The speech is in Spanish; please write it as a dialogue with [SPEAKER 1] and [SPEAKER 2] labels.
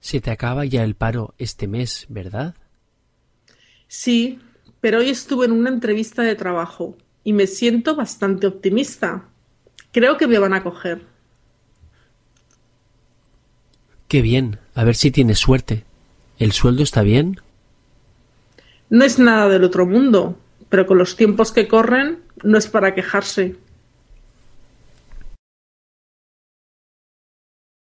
[SPEAKER 1] Se te acaba ya el paro este mes, ¿verdad?
[SPEAKER 2] Sí, pero hoy estuve en una entrevista de trabajo y me siento bastante optimista. Creo que me van a coger.
[SPEAKER 1] Qué bien, a ver si tienes suerte. ¿El sueldo está bien?
[SPEAKER 2] No es nada del otro mundo, pero con los tiempos que corren no es para quejarse.